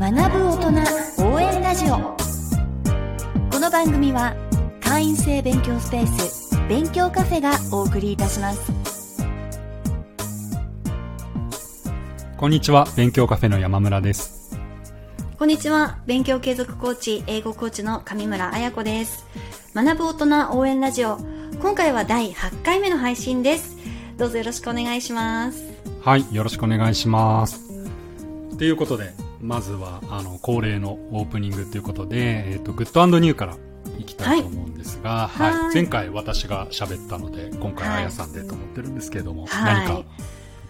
学ぶ大人応援ラジオ。この番組は会員制勉強スペース勉強カフェがお送りいたします。こんにちは勉強カフェの山村です。こんにちは勉強継続コーチ英語コーチの上村彩子です。学ぶ大人応援ラジオ。今回は第8回目の配信です。どうぞよろしくお願いします。はいよろしくお願いします。ということでまずはあの恒例のオープニングということで、えーと、グッドニューからいきたいと思うんですが、はい、はい、前回私が喋ったので今回あやさんでと思ってるんですけれども、はい、何か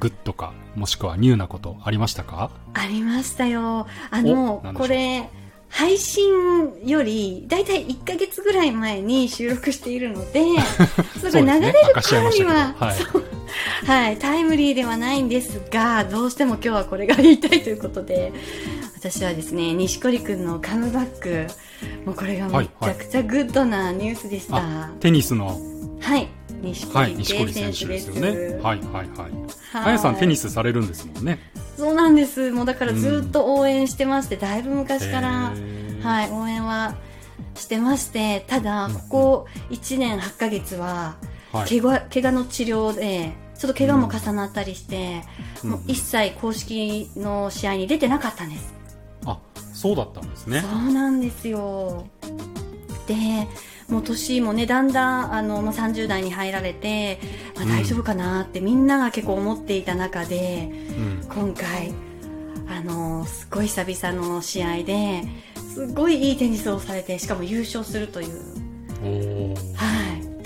グッドかもしくはニューなことありましたか？ありましたよ。あのこれ配信よりだいたい1か月ぐらい前に収録しているので それ流れる頃には、はい、はい、タイムリーではないんですがどうしても今日はこれが言いたいということで私はですね錦織君のカムバックもうこれがめちゃくちゃグッドなニュースでした、はいはい、テニスのはい錦織選手ですよね。はいはいはい。あやさんテニスされるんですもんね。そうなんです。もうだからずっと応援してまして、うん、だいぶ昔から、はい、応援はしてましてただここ1年8か月は、はい、怪我怪我の治療でちょっと怪我も重なったりして、うん、もう一切公式の試合に出てなかったんです。あそうだったんですね。そうなんですよ。でもう年もねだんだんあのもう30代に入られて、まあ、大丈夫かなってみんなが結構思っていた中で、うん、今回あのすごい久々の試合ですごいいいテニスをされてしかも優勝するという。はい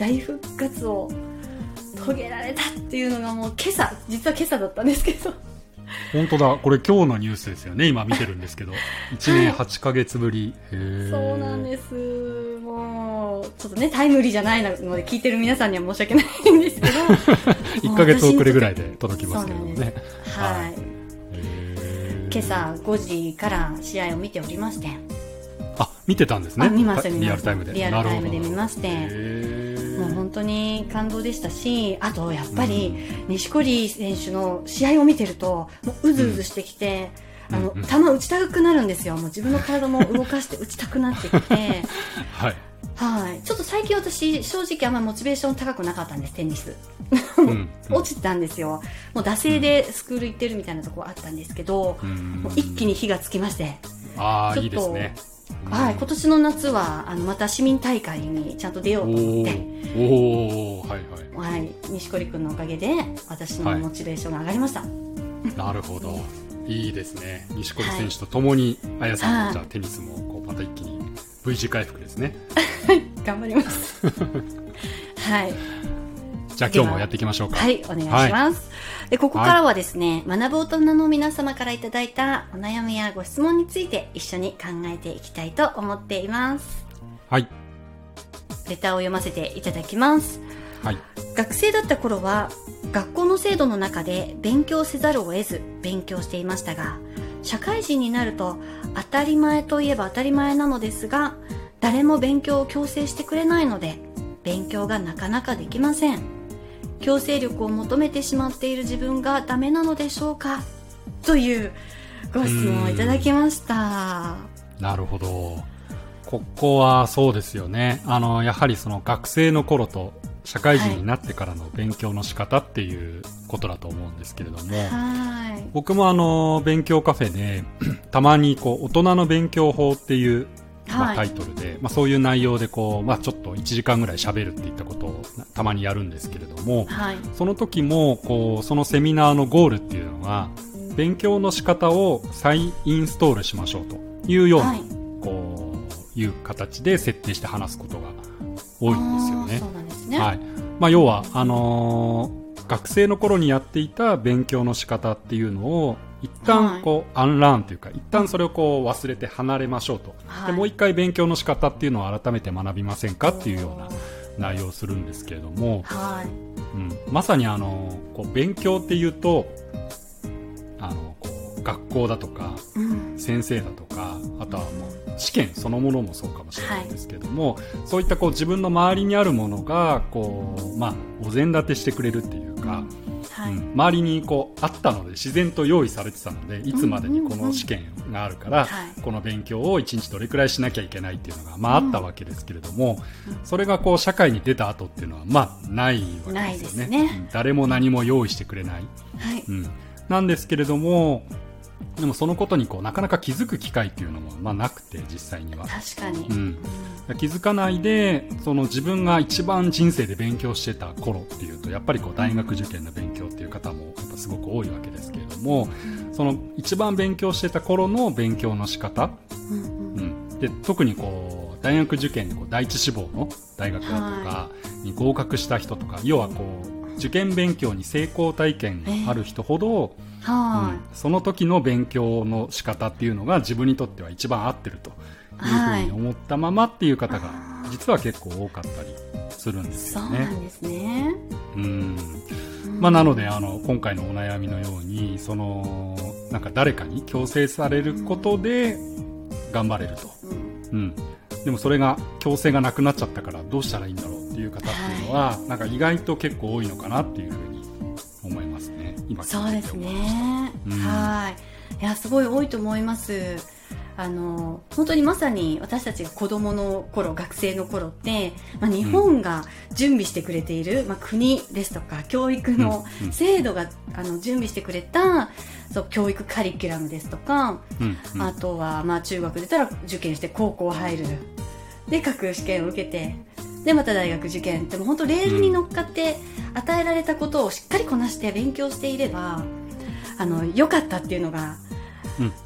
大復活を遂げられたっていうのがもう今朝実は今朝だったんですけど。本当だ。これ今日のニュースですよね。今見てるんですけど。1年8か月ぶり、はい、そうなんです。もうちょっとねタイムリーじゃないので聞いてる皆さんには申し訳ないんですけど。1か月遅れぐらいで届きますけどね。はい、はい、今朝5時から試合を見ておりまして。あ見てたんですね。リアルタイムで。リアルタイムで見ましてもう本当に感動でしたしあとやっぱり錦織選手の試合を見てるともううずうずしてきて、あの球打ちたくなるんですよ。もう自分の体も動かして打ちたくなってきて。はい。はい、ちょっと最近私正直あんまりモチベーション高くなかったんですテニス、落ちてたんですよ。もう惰性でスクール行ってるみたいなところあったんですけど、うん、もう一気に火がつきまして。ああいいですねはい、今年の夏はあのまた市民大会にちゃんと出ようと思って。おおはいはい、はい、錦織君のおかげで私のモチベーションが上がりました、はい、なるほど。いいですね。錦織選手とともに、はい、綾さんのじゃテニスもこうまた一気に V 字回復ですね。頑張ります。はいじゃあ今日もやっていきましょうか。はいお願いします、でここからはですね、はい、学ぶ大人の皆様からいただいたお悩みやご質問について一緒に考えていきたいと思っています。はい。レターを読ませていただきます。はい。学生だった頃は学校の制度の中で勉強せざるを得ず勉強していましたが社会人になると当たり前といえば当たり前なのですが誰も勉強を強制してくれないので勉強がなかなかできません強制力を求めてしまっている自分がダメなのでしょうか？というご質問をいただきました。なるほど。ここはそうですよね。あのやはりその学生の頃と社会人になってからの勉強の仕方っていうことだと思うんですけれども、はい、僕もあの勉強カフェでたまにこう大人の勉強法っていうまあ、タイトルで、まあ、そういう内容でこう、まあ、ちょっと1時間ぐらい喋るっていったことをたまにやるんですけれども、はい、その時もこうそのセミナーのゴールっていうのが勉強の仕方を再インストールしましょうというような、はい、こういう形で設定して話すことが多いんですよね。そうなんですね。はい。まあ、要はあのー、学生の頃にやっていた勉強の仕方っていうのを一旦こう、はい、アンラーンというか一旦それをこう忘れて離れましょうと、はい、でもう一回勉強の仕方っていうのを改めて学びませんかっていうような内容をするんですけれども、はい。うん、まさにあのこう勉強っていうとあのこう学校だとか、うん、先生だとかあとはもう試験そのものもそうかもしれないんですけども、そういったこう自分の周りにあるものがこう、まあ、お膳立てしてくれるっていうか、周りにこうあったので自然と用意されてたのでいつまでにこの試験があるから、この勉強を1日どれくらいしなきゃいけないっていうのが、まあ、あったわけですけれども、それがこう社会に出た後っていうのは、まあ、ないわけですよね、ね、誰も何も用意してくれない、はい。うん、なんですけれどもでもそのことにこうなかなか気づく機会っていうのもまあなくて実際には。確かに、うん、気づかないでその自分が一番人生で勉強してた頃っていうとやっぱりこう大学受験の勉強っていう方もやっぱすごく多いわけですけれどもその一番勉強してた頃の勉強の仕方、うん、うん、で特にこう大学受験でこう第一志望の大学だとかに合格した人とか、はい、要はこう受験勉強に成功体験がある人ほど、えーはい、うん、その時の勉強の仕方っていうのが自分にとっては一番合ってるというふうに思ったままっていう方が実は結構多かったりするんですよね。そうね。うん。まあ、なのであの今回のお悩みのようにそのなんか誰かに強制されることで頑張れると、うん、でもそれが強制がなくなっちゃったからどうしたらいいんだろうっていう方ってのは、はい、なんか意外と結構多いのかなっていうふうに思いますね今そうですね、うん、はい。いやすごい多いと思います。あの本当にまさに私たちが子供の頃学生の頃って、まあ、日本が準備してくれている、うん、まあ、国ですとか教育の制度が、うん、あの準備してくれたそう教育カリキュラムですとか、うん、あとは、まあ、中学出たら受験して高校入る。で各試験を受けてでまた大学受験。っても本当レールに乗っかって与えられたことをしっかりこなして勉強していればあの良かったっていうのが、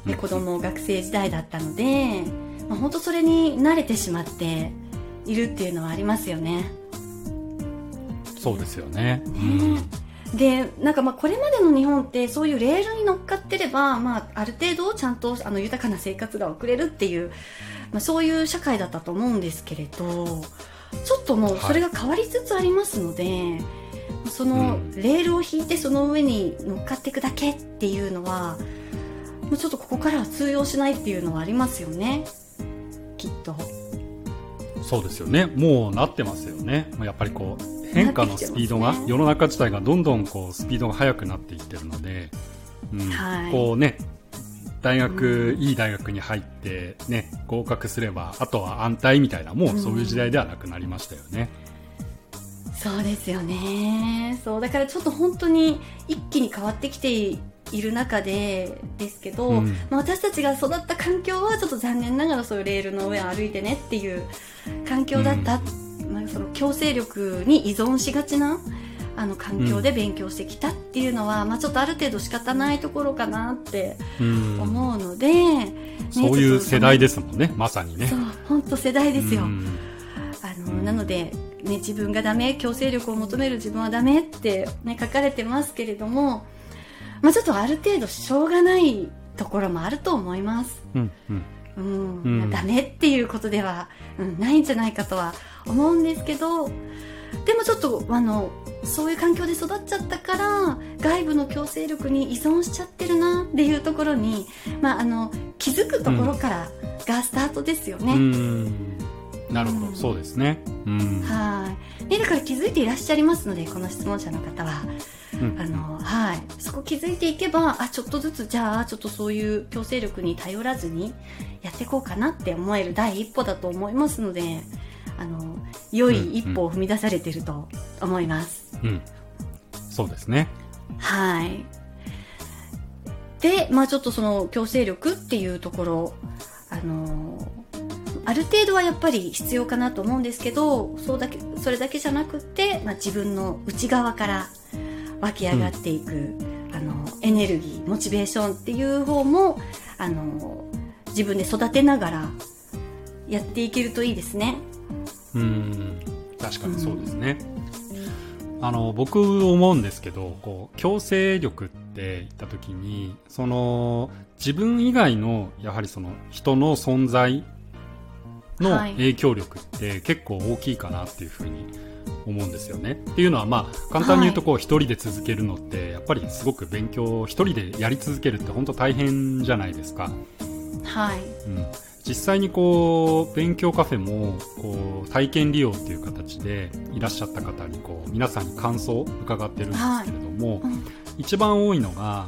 うん、子供学生時代だったので、まあ、本当それに慣れてしまっているっていうのはありますよね。そうですよね、ね。でなんかまあこれまでの日本ってそういうレールに乗っかってれば、まあ、ある程度ちゃんとあの豊かな生活が送れるっていう、まあ、そういう社会だったと思うんですけれどちょっともうそれが変わりつつありますので、はい、そのレールを引いてその上に乗っかっていくだけっていうのはもうちょっとここからは通用しないっていうのはありますよね。きっと。そうですよね。もうなってますよね。やっぱりこう変化のスピードが、ね、世の中自体がどんどんこうスピードが速くなっていってるので、うん、はい、こうね大学、うん、いい大学に入ってね、合格すれば、あとは安泰みたいな、もうそういう時代ではなくなりましたよね。うん、そうですよね。そう、だからちょっと本当に一気に変わってきている中でですけど、うん、まあ、私たちが育った環境はちょっと残念ながらそういうレールの上を歩いてねっていう環境だった、まあ、その強制力に依存しがちなあの環境で勉強してきたっていうのは、うん、まあ、ちょっとある程度仕方ないところかなって思うので、ね、そういう世代ですもんねまさにね。そう本当世代ですよ、あのなので、ね、自分がダメ強制力を求める自分はダメって、ね、書かれてますけれども、まあ、ちょっとある程度しょうがないところもあると思います。うんうん。うん、うん、ダメっていうことでは、うん、ないんじゃないかとは思うんですけどでもちょっとあのそういう環境で育っちゃったから外部の強制力に依存しちゃってるなっていうところに、まあ、あの気づくところからがスタートですよね。うんなるほど、うん、そうですね。はい。ね、だから気づいていらっしゃいますので、この質問者の方は。うん、あの、はい。そこ気づいていけば、あ、ちょっとずつ、じゃあ、ちょっとそういう強制力に頼らずにやっていこうかなって思える第一歩だと思いますので、あの良い一歩を踏み出されていると思います。うん、うん、そうですね。はい。で、まあちょっとその強制力っていうところ、あのある程度はやっぱり必要かなと思うんですけど、そうだけ、それだけじゃなくて、まあ、自分の内側から湧き上がっていく、うん、あの、エネルギー、モチベーションっていう方も、あの、自分で育てながらやっていけるといいですね。うん確かにそうですね、うん、あの僕思うんですけどこう強制力って言った時にその自分以外のやはりその人の存在の影響力って結構大きいかなっていうふうに思うんですよね。っていうのはまあ簡単に言うとこう一人で続けるのってやっぱりすごく勉強一人でやり続けるって本当大変じゃないですか。はい。うん。実際にこう勉強カフェもこう体験利用っていう形でいらっしゃった方にこう皆さんに感想を伺ってるんですけれども、はい。うん、一番多いのが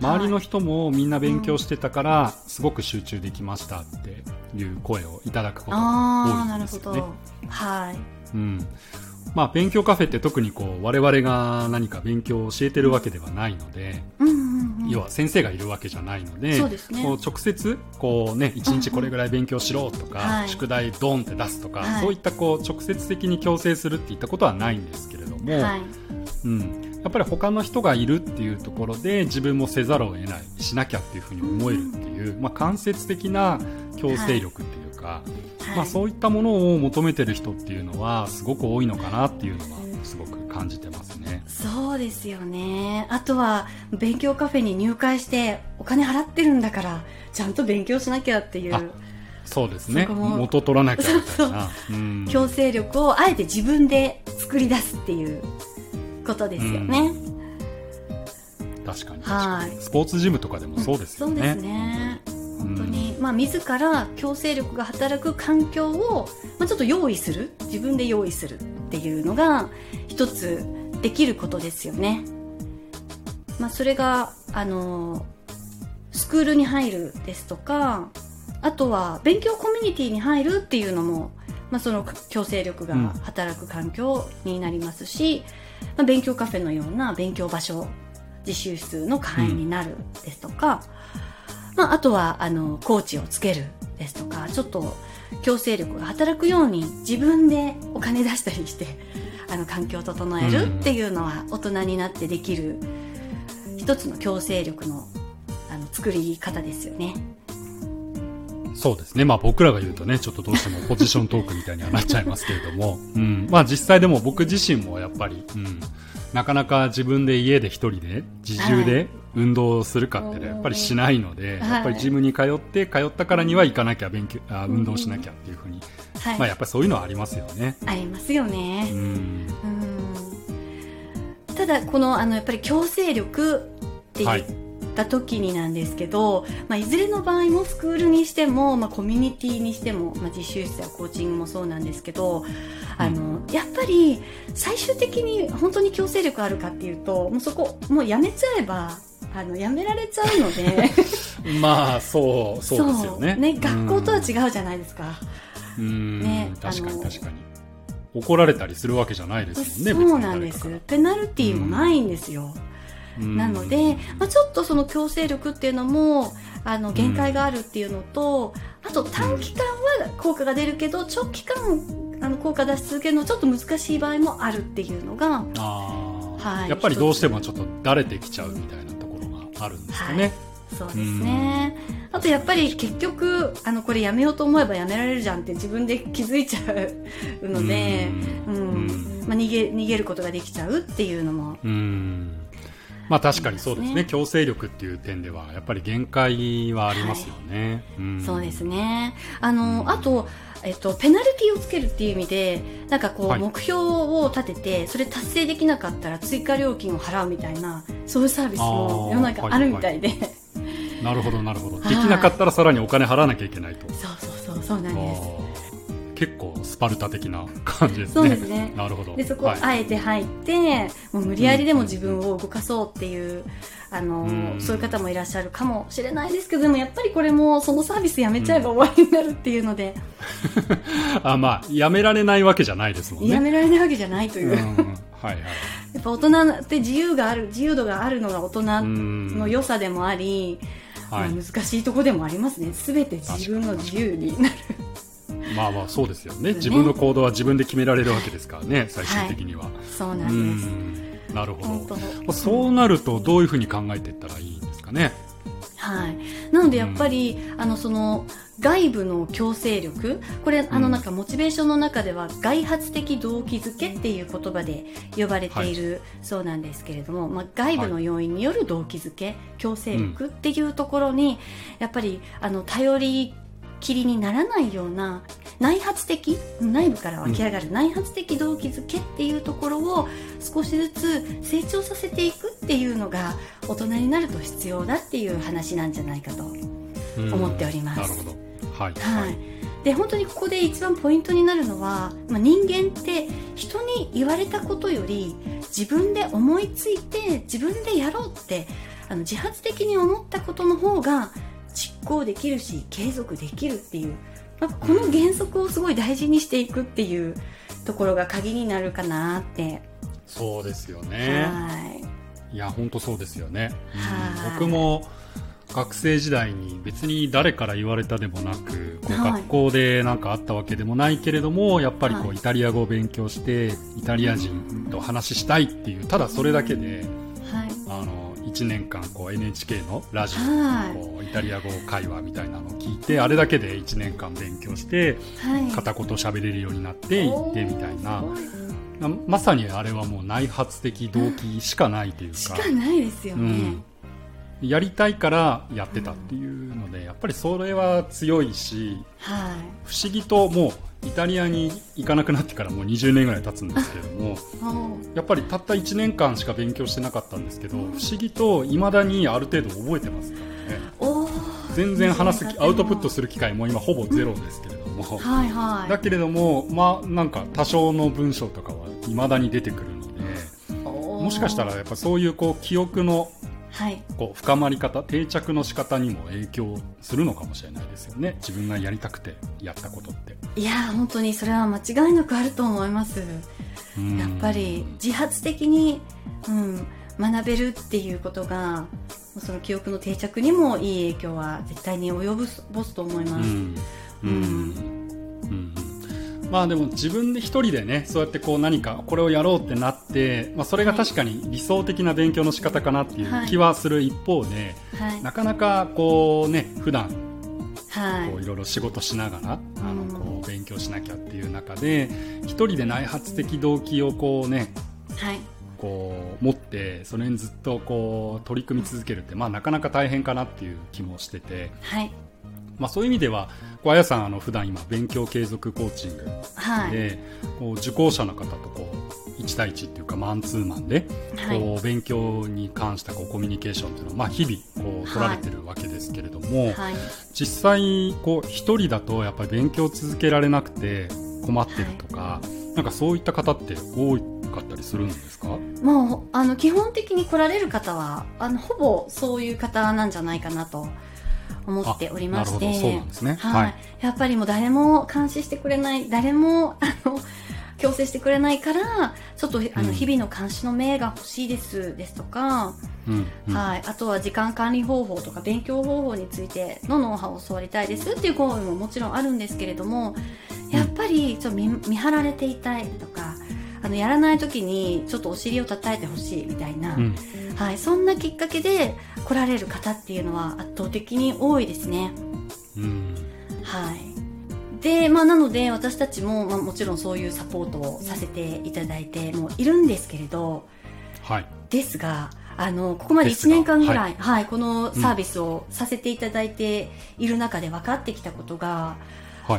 周りの人もみんな勉強してたからすごく集中できましたっていう声をいただくことが多いんですよね。はい、うん。まあ、勉強カフェって特にこう我々が何か勉強を教えてるわけではないので、うん、要は先生がいるわけじゃないのでそうですね、こう直接こう、ね、1日これぐらい勉強しろとか、うん宿題ドンって出すとか、はい、そういったこう直接的に強制するっていったことはないんですけれども、はい、うん、やっぱり他の人がいるっていうところで自分もせざるを得ないしなきゃっていうふうに思えるっていう、まあ、間接的な強制力っていうか、はい。まあ、そういったものを求めてる人っていうのはすごく多いのかなっていうのはすごく感じてますね。そうですよね。あとは勉強カフェに入会してお金払ってるんだからちゃんと勉強しなきゃっていう。そうですね。元取らなきゃみたいな。強制力をあえて自分で作り出すっていうことですよね。確かにはい。スポーツジムとかでもそうですよね。そうですね。本当に、まあ、自ら強制力が働く環境を、まあ、ちょっと用意する自分で用意するっていうのが一つできることですよね、まあ、それがあのスクールに入るですとかあとは勉強コミュニティに入るっていうのも、まあ、その強制力が働く環境になりますし、うん、まあ、勉強カフェのような勉強場所自習室の会員になるですとか、うんまあ、あとはあのコーチをつけるですとかちょっと強制力が働くように自分でお金出したりしてあの環境を整えるっていうのは大人になってできる一つの強制力のあの作り方ですよね。そうですね。まあ僕らが言うとね、ちょっとどうしてもポジショントークみたいにはなっちゃいますけれども、うん。まあ実際でも僕自身もやっぱり、うん。なかなか自分で家で一人で自重で運動するかって、ね、やっぱりしないので、やっぱりジムに通って通ったからには行かなきゃ勉強あ運動しなきゃっていうふうに、はい、まあやっぱりそういうのはありますよね。ありますよね。うん。ただこのあのやっぱり強制力って言った時になんですけど、はい、まあ、いずれの場合もスクールにしても、まあ、コミュニティにしても、まあ、実習室やコーチングもそうなんですけどあのやっぱり最終的に本当に強制力あるかっていうともうそこもうやめちゃえばあのやめられちゃうので。まあそうそうですよね。ね学校とは違うじゃないですか。うん。ね確かに確かに。怒られたりするわけじゃないですもんねそうなんです。ペナルティーもないんですよ、なので、まあ、ちょっとその強制力っていうのもあの限界があるっていうのと、あと短期間は効果が出るけど長期間あの効果出し続けるのちょっと難しい場合もあるっていうのが、はい、やっぱりどうしてもちょっとだれてきちゃうみたいなあるんですかね。はいそうですね。あとやっぱり結局、あの、これやめようと思えばやめられるじゃんって自分で気づいちゃうので、うん。まあ、逃げ、逃げることができちゃうっていうのも。うん。まあ確かにそうですね、ね、強制力っていう点ではやっぱり限界はありますよね、はいうん、そうですねあの、うん、あとえっと、ペナルティをつけるっていう意味でなんかこう、目標を立ててそれ達成できなかったら追加料金を払うみたいなそういうサービスも世の中あるみたいで、はいはい、なるほどなるほど。できなかったらさらにお金払わなきゃいけないと。そうそうそうそうなんです結構スパルタ的な感じですね。そうですね。なるほど。で、そこ、あえて入って、もう無理やりでも自分を動かそうっていう、あの、そういう方もいらっしゃるかもしれないですけど、でもやっぱりこれもそのサービスやめちゃえば終わりになるっていうので。あ、まあ、やめられないわけじゃないですもんね。やめられないわけじゃないという。はいはい。やっぱ大人って自由がある、自由度があるのが大人の良さでもあり、はい、難しいところでもありますね。すべて自分の自由になる。まあまあそうですよね、ね、自分の行動は自分で決められるわけですからね最終的には、はい、そうなんです。なるほど。そうなるとどういうふうに考えていったらいいんですかね？はい。なのでやっぱり、うん、あのその外部の強制力これあのなんかモチベーションの中では外発的動機づけっていう言葉で呼ばれているそうなんですけれども、はい、まあ、外部の要因による動機づけ、強制力っていうところにやっぱりあの頼りきりにならないような内発的内部から湧き上がる内発的動機づけっていうところを少しずつ成長させていくっていうのが大人になると必要だっていう話なんじゃないかと思っております。なるほど。はい、はい、で本当にここで一番ポイントになるのは、まあ、人間って人に言われたことより自分で思いついて自分でやろうってあの自発的に思ったことの方が実行できるし継続できるっていう、まあ、この原則をすごい大事にしていくっていうところが鍵になるかなって。そうですよね。はい。いや本当そうですよね、うん、僕も学生時代に別に誰から言われたでもなくこう学校で何かあったわけでもないけれども、やっぱりこうイタリア語を勉強してイタリア人と話したいっていうただそれだけで、はい、あの1年間こう NHK のラジオこうイタリア語会話みたいなのを聞いてあれだけで1年間勉強して、片言喋れるようになっていってみたいな。まさにあれはもう内発的動機しかないというか。しかないですよね。うんやりたいからやってたっていうので、やっぱりそれは強いし、はい、不思議ともうイタリアに行かなくなってからもう20年ぐらい経つんですけれどもやっぱりたった1年間しか勉強してなかったんですけど不思議といまだにある程度覚えてますからね。全然話すアウトプットする機会も今ほぼゼロですけれども、はいはい、だけれどもまあなんか多少の文章とかはいまだに出てくるのでもしかしたらやっぱそういうこう記憶のはい、こう深まり方定着の仕方にも影響するのかもしれないですよね。自分がやりたくてやったことって。いや本当にそれは間違いなくあると思います。やっぱり自発的に、うん、学べるっていうことがその記憶の定着にもいい影響は絶対に及ぼすと思います、うん、うん、うんまあでも自分で一人でねそうやってこう何かこれをやろうってなって、まあ、それが確かに理想的な勉強の仕方かなっていう気はする一方で、はい、なかなかこうね普段はい、こういろいろ仕事しながら、あのこう勉強しなきゃっていう中で一人で内発的動機をこうね、はい、こう持ってそれにずっとこう取り組み続けるって、まあ、なかなか大変かなっていう気もしてて、はいまあ、そういう意味ではこうあやさんあの普段今勉強継続コーチングで、はい、こう受講者の方とこう1対1っていうかマンツーマンで、こう勉強に関したこうコミュニケーションっていうのを、まあ、日々こう取られてるわけですけれども、はい、実際こう一人だとやっぱり勉強続けられなくて困ってるとか、はい、なんかそういった方って多かったりするんですか？もうあの基本的に来られる方はあのほぼそういう方なんじゃないかなと思っておりまして、そうなんですね。はい。やっぱりもう誰も監視してくれない、誰も、あの、強制してくれないから、ちょっと、あの、日々の監視の目が欲しいですですとか、うんうん、はい。あとは時間管理方法とか勉強方法についてのノウハウを教わりたいですっていう声ももちろんあるんですけれども、やっぱりちょっと見見張られていたいとか、あの、やらない時にちょっとお尻を叩いてほしいみたいな、うんはい、そんなきっかけで来られる方っていうのは圧倒的に多いですね。うん、はい。で、まあ、なので私たちも、まあ、もちろんそういうサポートをさせていただいてもいるんですけれど、はい。ですが、あの、ここまで1年間ぐらい、はい、はい、このサービスをさせていただいている中で分かってきたことが、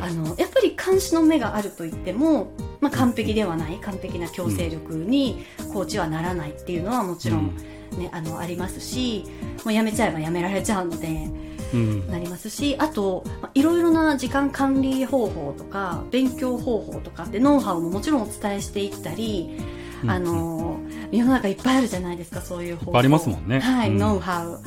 はい、あのやっぱり監視の目があるといっても、まあ、完璧ではない完璧な強制力にコーチはならないっていうのはもちろん、ね、あのありますしもうやめちゃえばやめられちゃうので、うん、なりますしあと、まあ、いろいろな時間管理方法とか勉強方法とかってノウハウももちろんお伝えしていったり、うん、あの世の中いっぱいあるじゃないですかそういう方法。ありますもんね、はい、うん、ノウハウ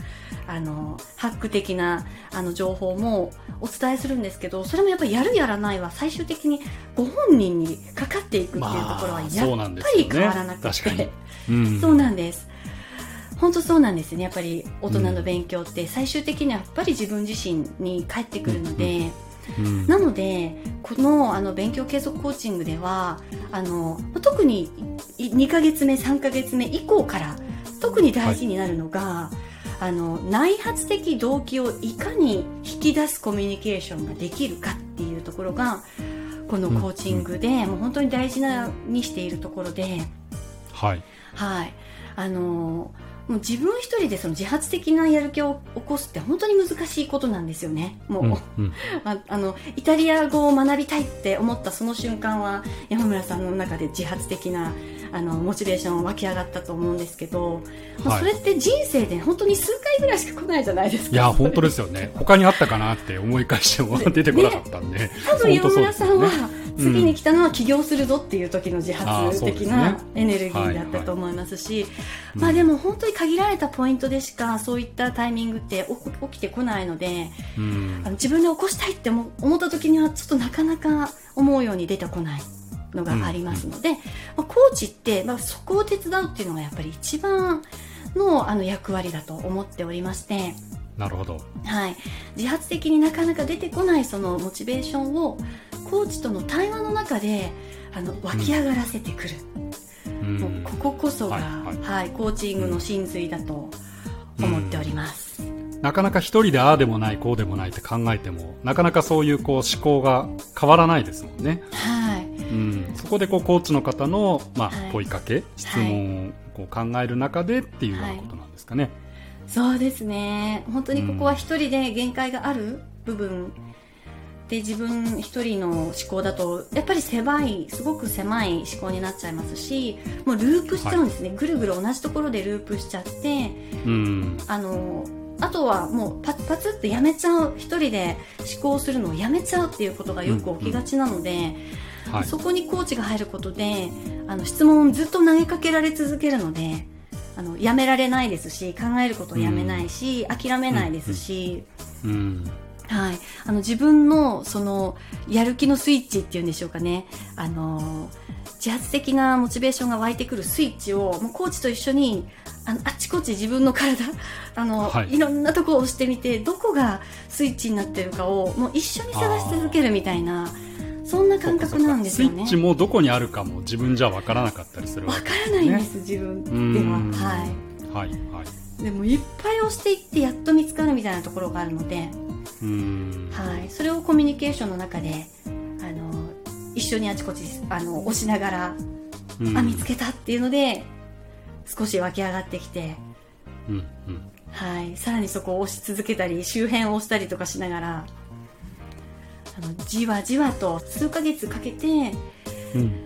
あのハック的なあの情報もお伝えするんですけどそれもやっぱりやるやらないは最終的にご本人にかかっていくっていうところはやっぱり変わらなくて、まあ、うん、そうなんです。本当そうなんですね。やっぱり大人の勉強って最終的にはやっぱり自分自身に返ってくるので、うん。うん、なのでこのあの勉強継続コーチングではあの特に2ヶ月目3ヶ月目以降から特に大事になるのが、はい、あの内発的動機をいかに引き出すコミュニケーションができるかっていうところがこのコーチングで、もう本当に大事なにしているところで、はい、はい、あのもう自分一人でその自発的なやる気を起こすって本当に難しいことなんですよね。もう、うんうん、ああのイタリア語を学びたいって思ったその瞬間は山村さんの中で自発的なあのモチベーション湧き上がったと思うんですけど、はい、それって人生で本当に数回ぐらいしか来ないじゃないですか。いや本当ですよね。他にあったかなって思い返しても 出てこなかったんで、ね、多分岩村さんは、次に来たのは起業するぞっていう時の自発的なエネルギーだったと思いますし、まあでも本当に限られたポイントでしかそういったタイミングって起きてこないので、うん、あの自分で起こしたいって思った時にはちょっとなかなか思うように出てこないのがありますので、まあ、コーチって、まあ、そこを手伝うっていうのがやっぱり一番のあの役割だと思っておりまして。なるほど、はい、自発的になかなか出てこないそのモチベーションをコーチとの対話の中であの湧き上がらせてくる、うん、もうこここそが、はい、はい。はい、コーチングの真髄だと思っております、うん、なかなか一人でああでもないこうでもないって考えてもなかなかそういうこう思考が変わらないですもんね、はいうん、そこでこうコーチの方の、まあ、問いかけ、質問をこう考える中でっていうようなことなんですかね、そうですね。本当にここは一人で限界がある部分。で自分一人の思考だとやっぱり狭いすごく狭い思考になっちゃいますしもうループしちゃうんですね、はい、ぐるぐる同じところでループしちゃって、うん、あのあとはもうパツパツってやめちゃう。一人で思考するのをやめちゃうっていうことがよく起きがちなので、うんうんはい、そこにコーチが入ることであの質問をずっと投げかけられ続けるのであのやめられないですし考えることをやめないし、うん、諦めないですし。うん。はい、あの自分のそのやる気のスイッチっていうんでしょうかね。あの自発的なモチベーションが湧いてくるスイッチをもうコーチと一緒にあのあっちこっち自分の体 あの、はい、いろんなところを押してみてどこがスイッチになってるかをもう一緒に探し続けるみたいなそんな感覚なんですよね。スイッチもどこにあるかも自分じゃわからなかったりするわけです、ね、からないんです自分では。はい。はいはい。でもいっぱい押していってやっと見つかるみたいなところがあるので。はい、それをコミュニケーションの中であの一緒にあちこちあの押しながら、あ見つけたっていうので少し湧き上がってきて、うんうん、はい、さらにそこを押し続けたり周辺を押したりとかしながらあのじわじわと数ヶ月かけて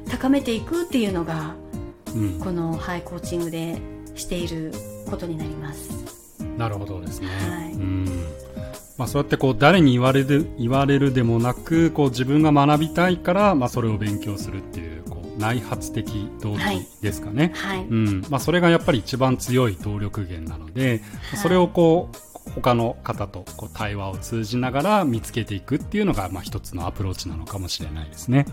高めていくっていうのが、うん、この、はい、コーチングでしていることになります。なるほどですね。はい、うん。まあ、そうやってこう誰に言われる言われるでもなくこう自分が学びたいから、まあ、それを勉強するっていうこう内発的動機ですかね、はい、うん。まあ、それがやっぱり一番強い動力源なので、はい、それをこう他の方とこう対話を通じながら見つけていくっていうのが、まあ、一つのアプローチなのかもしれないですね。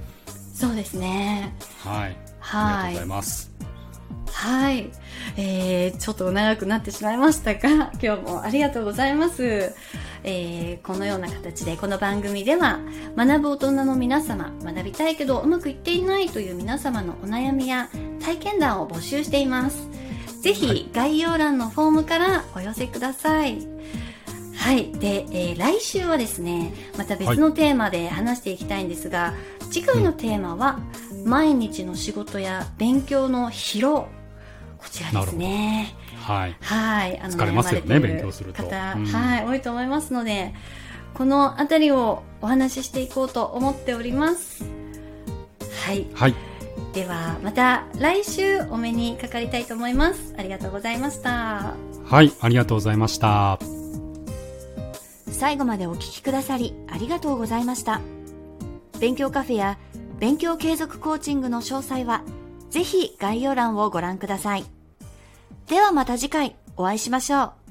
そうですね。はい、はい、ありがとうございます。はい、えー、ちょっと長くなってしまいましたが今日もありがとうございます、えー、このような形でこの番組では学ぶ大人の皆様学びたいけどうまくいっていないという皆様のお悩みや体験談を募集していますぜひ概要欄のフォームからお寄せください、はい。で、えー、来週はですね、また別のテーマで話していきたいんですが、はい、次回のテーマは、毎日の仕事や勉強の疲労こちらですね。はい。はい。あの疲れますよね、勉強すると。方、うん、はい、多いと思いますので、このあたりをお話ししていこうと思っております。はい。はい。では、また来週お目にかかりたいと思います。ありがとうございました。はい、ありがとうございました。最後までお聞きくださりありがとうございました。勉強カフェや勉強継続コーチングの詳細は、ぜひ概要欄をご覧ください。ではまた次回お会いしましょう。